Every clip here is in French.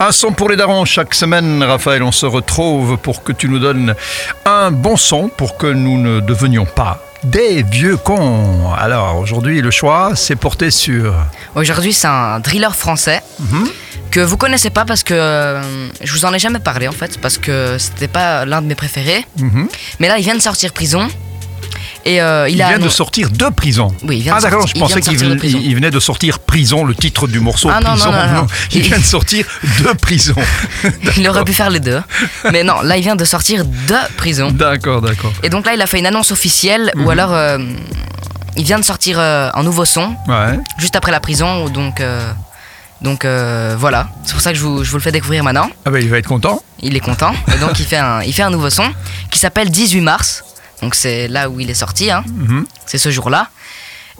Un son pour les darons chaque semaine, Raphaël, on se retrouve pour que tu nous donnes un bon son pour que nous ne devenions pas des vieux cons. Alors aujourd'hui, le choix s'est porté sur. Aujourd'hui, c'est un driller français que vous connaissez pas parce que euh, je vous en ai jamais parlé en fait, parce que c'était pas l'un de mes préférés. Mhm. Mais là, il vient de sortir prison. Et euh, il, Il a vient de sortir de prison. Oui, il vient ah de d'accord, sortir- je pensais qu'il venait, de sortir prison, le titre du morceau Ah non, prison. non, non, non. il vient de sortir de prison. il aurait pu faire les deux. Mais non, là, il vient de sortir de prison. D'accord, d'accord. Et donc là, il a fait une annonce officielle Mhm. ou alors euh, il vient de sortir euh, un nouveau son Ouais. juste après la prison. Donc, donc euh, voilà, c'est pour ça que je vous, je vous le fais découvrir maintenant. Ah ben il va être content. Il est content. Et donc il fait un, il fait un nouveau son qui s'appelle 18 mars. Donc c'est là où il est sorti, hein. Mhm. c'est ce jour-là.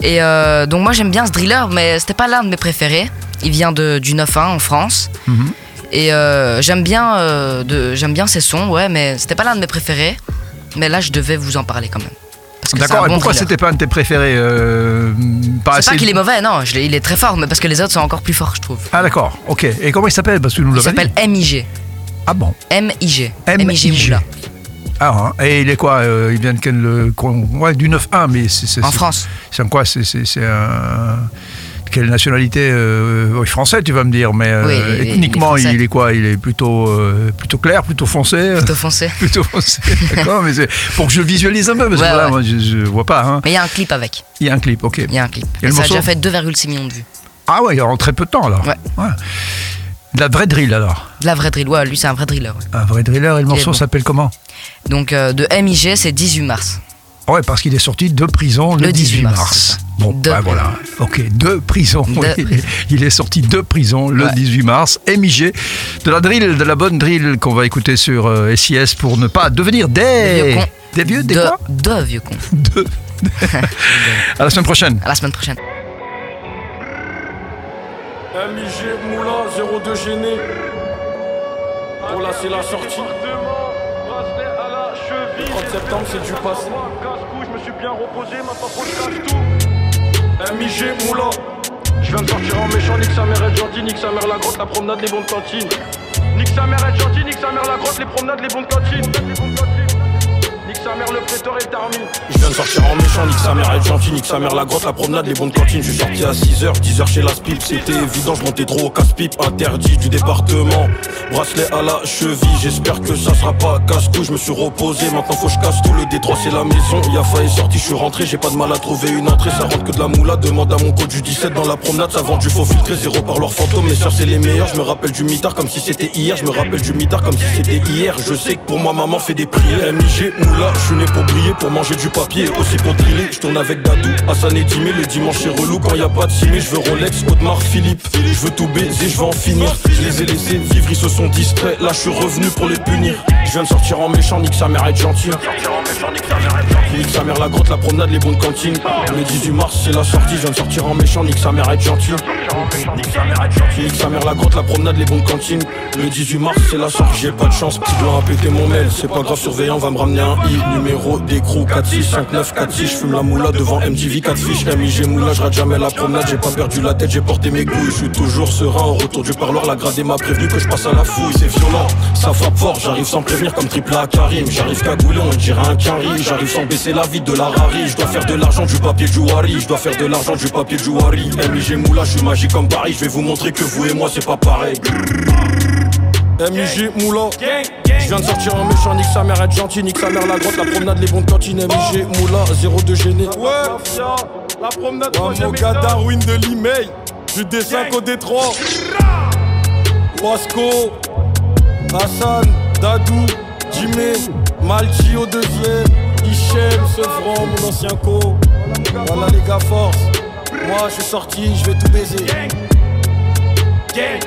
Et euh, donc moi j'aime bien ce driller, mais c'était pas l'un de mes préférés. Il vient de, du 9-1 en France. Mhm. Et euh, j'aime bien, euh, j'aime bien ses sons, ouais, mais c'était pas l'un de mes préférés. Mais là je devais vous en parler quand même. D'accord, bon pourquoi c'était pas un de tes préférés euh, pas C'est pas qu'il est mauvais, non, je il est très fort, mais parce que les autres sont encore plus forts, je trouve. Ah d'accord, ok. Et comment il s'appelle? Parce que nous Il s'appelle MIG. Ah bon? MIG. MIG. Moula. Ah, hein. et il est quoi euh, Il vient de quel le- ouais, du 9-1, mais c'est En France. C'est un quoi C'est un quelle nationalité euh, français, tu vas me dire, mais euh, Oui, il il est ethniquement, il est, quoi Il est plutôt euh, plutôt clair, plutôt foncé. euh, Plutôt foncé. Plutôt foncé, d'accord, mais pour que je le visualise un peu, parce que Ouais, voilà, ouais. moi, je, je vois pas. hein. Mais il y a un clip avec. Il y a un clip, ok. Il y a un clip. Et ça a déjà fait 2,6 millions de vues. Ah ouais, en très peu de temps alors. Ouais. De la vraie drill alors. De la vraie drill. Ouais, lui, c'est un vrai driller. ouais. Un vrai driller, et le morceau bon. s'appelle comment? Donc, euh, de MIG, c'est 18 mars. Ouais, parce qu'il est sorti de prison le, Le 18 18 mars. Bon, De bah voilà. Ok, de prison. De oui. Il est sorti de prison le Ouais. 18 mars. MIG, de la drill, de la bonne drill qu'on va écouter sur euh, SIS pour ne pas devenir des. Vieux cons. Des vieux, des de, quoi? de vieux con. De. à la semaine prochaine. À la semaine prochaine. MIG Moulin 02 gêné. Oh là c'est la sortie. 30 septembre c'est du passé. je me suis bien reposé, maintenant faut que je casse tout. MIG Moulin. Je viens de sortir en méchant, nique sa mère est gentil, nique sa mère la grotte, la promenade, les bons de cantine. Nique sa mère est gentil, nique sa mère la grotte, les promenades, les bons de cantine. Sa mère le prétor et le tarmi. Je viens de sortir en méchant, nique sa mère est gentil, nique sa mère la grotte, la promenade, les bonnes cantines. Je suis sorti à 6h, 10h chez la pipe, c'était évident, je montais trop au casse-pipe, interdit du département. Bracelet à la cheville, j'espère que ça sera pas casse-cou, je me suis reposé, maintenant faut que je casse tout, le détroit c'est la maison. Yafa est sorti, je suis rentré, j'ai pas de mal à trouver une entrée, ça rentre que de la moula, demande à mon code du 17 dans la promenade, ça vend du faux filtré, zéro par leur fantôme, mes soeurs c'est les meilleurs, je me rappelle du mitard comme si c'était hier, je me rappelle du mitard comme si c'était hier, je sais que pour moi maman fait des prières. MIG, moula, je suis né pour briller, pour manger du papier, aussi pour driller, je tourne avec Dadou, Hassan et Timé, le dimanche c'est relou quand y a pas de simé, je veux Rolex, Audemars, Philippe, je veux tout baiser, je veux en finir, je les ai laissés vivre, ils se sont distraits, là je suis revenu pour les punir, je viens de sortir en méchant, nique sa mère être gentil, nique sa mère la grotte, la promenade, les bonnes cantines, le 18 mars c'est la sortie, je viens de sortir en méchant, nique sa mère être gentil, nique sa mère la grotte, la promenade, les bonnes cantines, le 18 mars c'est la sortie, j'ai pas de chance, petit blanc a pété mon mail, c'est pas grave, surveillant va me ramener un i, numéro d'écrou 465946, je fume la moula devant MTV 4 fiches, MIG moula, je jamais la promenade, j'ai pas perdu la tête, j'ai porté mes couilles, je suis toujours serein, au retour du parloir, la gradée m'a prévenu que je passe à la fouille, c'est violent, ça frappe fort, j'arrive sans prévenir comme triple A Karim, j'arrive cagoulé, on dirait un carry, j'arrive sans baisser la vie de la rari, je dois faire de l'argent du papier du Wari, je dois faire de l'argent du papier du Wari, MIG moula, je suis magique comme Paris, je vais vous montrer que vous et moi c'est pas pareil. MIG Moula. Je viens de sortir en méchant, nique sa mère être gentil, nique sa mère la grotte, la promenade, les bons de cantine. MIG Moula, 02 gêné. Ouais, la promenade, ça. Darwin de l'email Du D5 au D3 Wasco Hassan, Dadou, Jimé, Malchi au deuxième Hichem, Sevran, mon ancien co. Voilà les gars, force. Moi je suis sorti, je vais tout baiser. Gang,